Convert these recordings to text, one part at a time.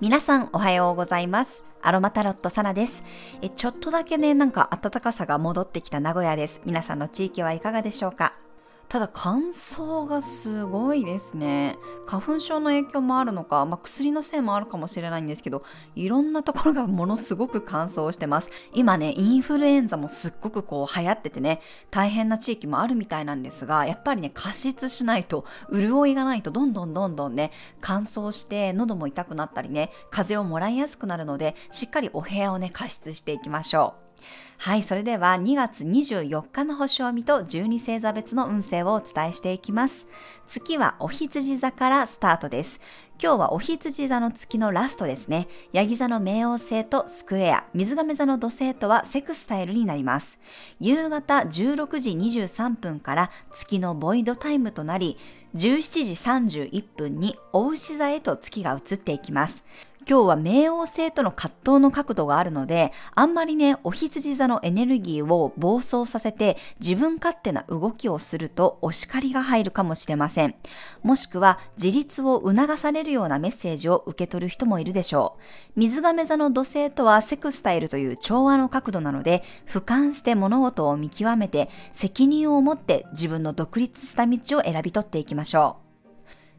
皆さんおはようございます。アロマタロットサナですえ。ちょっとだけね、なんか暖かさが戻ってきた名古屋です。皆さんの地域はいかがでしょうか？ただ乾燥がすごいですね。花粉症の影響もあるのか、まあ、薬のせいもあるかもしれないんですけど、いろんなところがものすごく乾燥してます。今ね、インフルエンザもすっごくこう流行っててね、大変な地域もあるみたいなんですが、やっぱりね、加湿しないと、潤いがないとどんどんどんどんね、乾燥して喉も痛くなったりね、風邪をもらいやすくなるので、しっかりお部屋をね、加湿していきましょう。はい、それでは2月24日の星を見と12星座別の運勢をお伝えしていきます。月はお羊座からスタートです。今日はお羊座の月のラストですね。ヤギ座の冥王星とスクエア、水亀座の土星とはセクスタイルになります。夕方16時23分から月のボイドタイムとなり、17時31分にお牛座へと月が移っていきます。今日は冥王星との葛藤の角度があるので、あんまりね、お羊座のエネルギーを暴走させて自分勝手な動きをするとお叱りが入るかもしれません。もしくは自立を促されるようなメッセージを受け取る人もいるでしょう。水亀座の土星とはセクスタイルという調和の角度なので、俯瞰して物事を見極めて責任を持って自分の独立した道を選び取っていきましょう。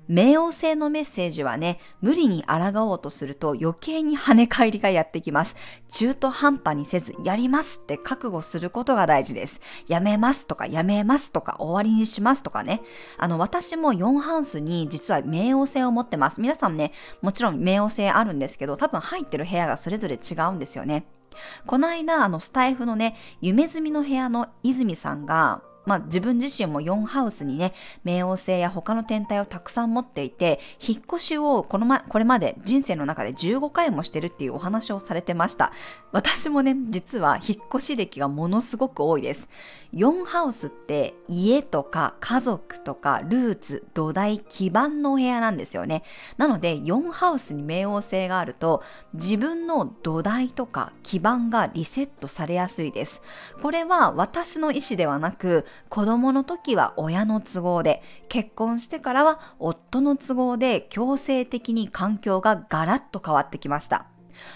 冥王星のメッセージはね、無理に抗おうとすると余計に跳ね返りがやってきます。中途半端にせず、やりますって覚悟することが大事です。やめますとか、やめますとか、終わりにしますとかね。あの、私も4ハウスに実は冥王星を持ってます。皆さんね、もちろん冥王星あるんですけど、多分入ってる部屋がそれぞれ違うんですよね。この間、あの、スタイフのね、夢住みの部屋の泉さんが、まあ、自分自身も4ハウスにね、冥王星や他の天体をたくさん持っていて、引っ越しをこのま、これまで人生の中で15回もしてるっていうお話をされてました。私もね、実は引っ越し歴がものすごく多いです。4ハウスって家とか家族とかルーツ、土台、基盤のお部屋なんですよね。なので4ハウスに冥王星があると自分の土台とか基盤がリセットされやすいです。これは私の意思ではなく子供の時は親の都合で、結婚してからは夫の都合で強制的に環境がガラッと変わってきました。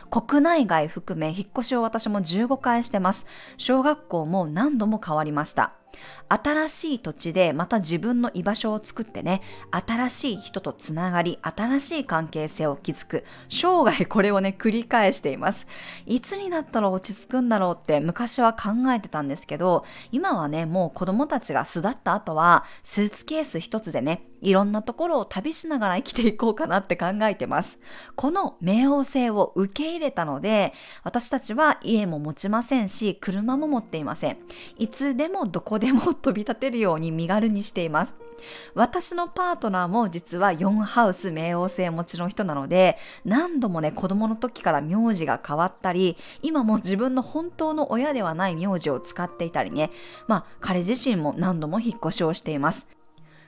国内外含め引っ越しを私も15回してます。小学校も何度も変わりました。新しい土地でまた自分の居場所を作ってね、新しい人とつながり、新しい関係性を築く。生涯これをね、繰り返しています。いつになったら落ち着くんだろうって昔は考えてたんですけど、今はね、もう子供たちが巣立った後は、スーツケース一つでね、いろんなところを旅しながら生きていこうかなって考えてます。この冥王星を受け入れたので、私たちは家も持ちませんし、車も持っていません。いつでもどこでも飛び立てるように身軽にしています。私のパートナーも実は4ハウス冥王星持ちの人なので、何度もね、子供の時から名字が変わったり、今も自分の本当の親ではない名字を使っていたりね、まあ彼自身も何度も引っ越しをしています。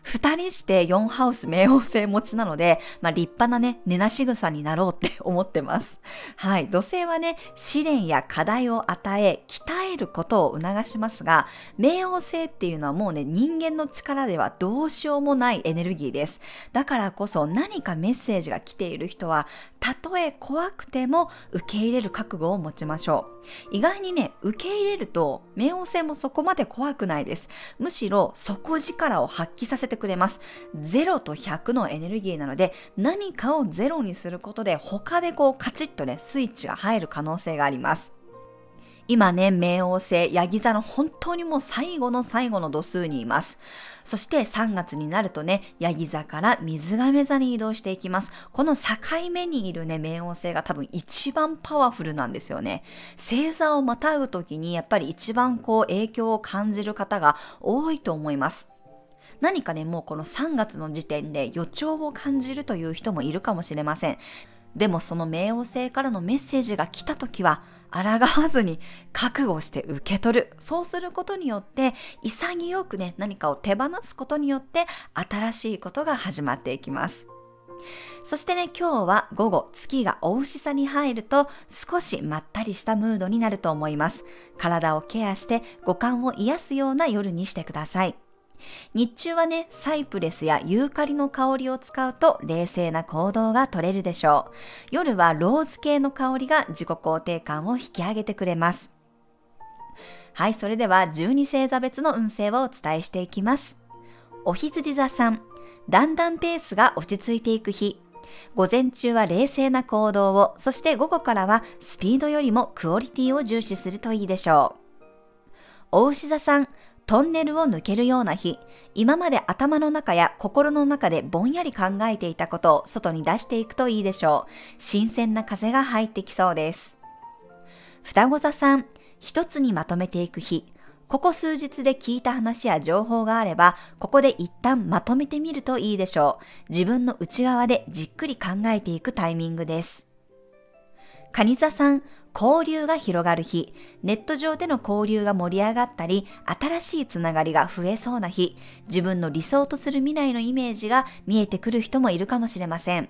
二人して4ハウス冥王星持ちなので、まあ、立派なね、寝なし草になろうって 思ってます。はい。土星はね、試練や課題を与え、鍛えることを促しますが、冥王星っていうのはもうね、人間の力ではどうしようもないエネルギーです。だからこそ何かメッセージが来ている人は、たとえ怖くても受け入れる覚悟を持ちましょう。意外にね、受け入れると、冥王星もそこまで怖くないです。むしろ底力を発揮させててくれます。0と100のエネルギーなので、何かをゼロにすることで、他でこうカチッとね、スイッチが入る可能性があります。今ね、冥王星、ヤギ座の本当にもう最後の最後の度数にいます。そして3月になるとね、ヤギ座から水亀座に移動していきます。この境目にいるね、冥王星が多分一番パワフルなんですよね。星座をまたぐ時にやっぱり一番こう影響を感じる方が多いと思います。何かね、もうこの3月の時点で予兆を感じるという人もいるかもしれません。でもその冥王星からのメッセージが来た時は、抗わずに覚悟して受け取る。そうすることによって、潔くね、何かを手放すことによって、新しいことが始まっていきます。そしてね、今日は午後、月がお牛座に入ると、少しまったりしたムードになると思います。体をケアして、五感を癒すような夜にしてください。日中はね、サイプレスやユーカリの香りを使うと冷静な行動が取れるでしょう。夜はローズ系の香りが自己肯定感を引き上げてくれます。はい、それでは12星座別の運勢をお伝えしていきます。お羊座さん、だんだんペースが落ち着いていく日。午前中は冷静な行動を、そして午後からはスピードよりもクオリティを重視するといいでしょう。お牛座さん、トンネルを抜けるような日、今まで頭の中や心の中でぼんやり考えていたことを外に出していくといいでしょう。新鮮な風が入ってきそうです。双子座さん、一つにまとめていく日、ここ数日で聞いた話や情報があれば、ここで一旦まとめてみるといいでしょう。自分の内側でじっくり考えていくタイミングです。蟹座さん、交流が広がる日、ネット上での交流が盛り上がったり、新しいつながりが増えそうな日、自分の理想とする未来のイメージが見えてくる人もいるかもしれません。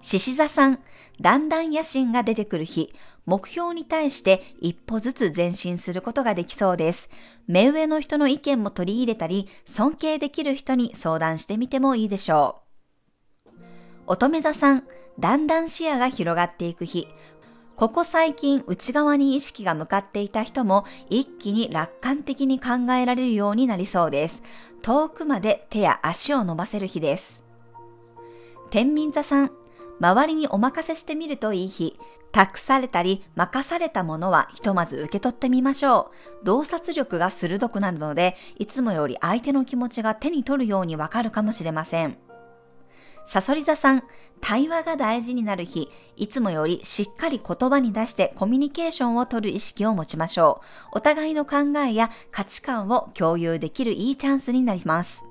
獅子座さん、だんだん野心が出てくる日、目標に対して一歩ずつ前進することができそうです。目上の人の意見も取り入れたり、尊敬できる人に相談してみてもいいでしょう。乙女座さん、だんだん視野が広がっていく日。ここ最近内側に意識が向かっていた人も一気に楽観的に考えられるようになりそうです。遠くまで手や足を伸ばせる日です。天秤座さん、周りにお任せしてみるといい日。託されたり任されたものはひとまず受け取ってみましょう。洞察力が鋭くなるので、いつもより相手の気持ちが手に取るようにわかるかもしれません。サソリ座さん、対話が大事になる日、いつもよりしっかり言葉に出してコミュニケーションを取る意識を持ちましょう。お互いの考えや価値観を共有できるいいチャンスになります。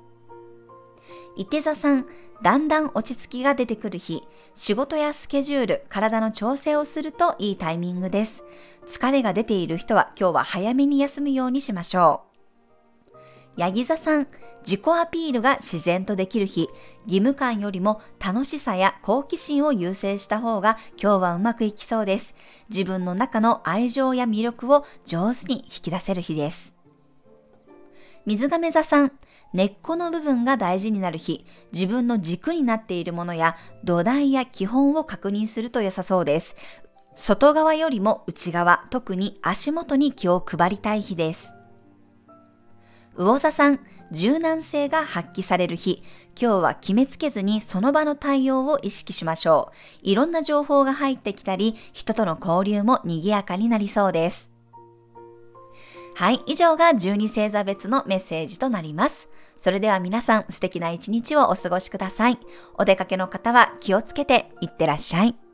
伊手座さん、だんだん落ち着きが出てくる日、仕事やスケジュール、体の調整をするといいタイミングです。疲れが出ている人は今日は早めに休むようにしましょう。ヤギ座さん、自己アピールが自然とできる日、義務感よりも楽しさや好奇心を優先した方が今日はうまくいきそうです。自分の中の愛情や魅力を上手に引き出せる日です。水亀座さん、根っこの部分が大事になる日、自分の軸になっているものや土台や基本を確認すると良さそうです。外側よりも内側、特に足元に気を配りたい日です。魚座さん、柔軟性が発揮される日、今日は決めつけずにその場の対応を意識しましょう。いろんな情報が入ってきたり、人との交流も賑やかになりそうです。はい、以上が12星座別のメッセージとなります。それでは皆さん素敵な一日をお過ごしください。お出かけの方は気をつけていってらっしゃい。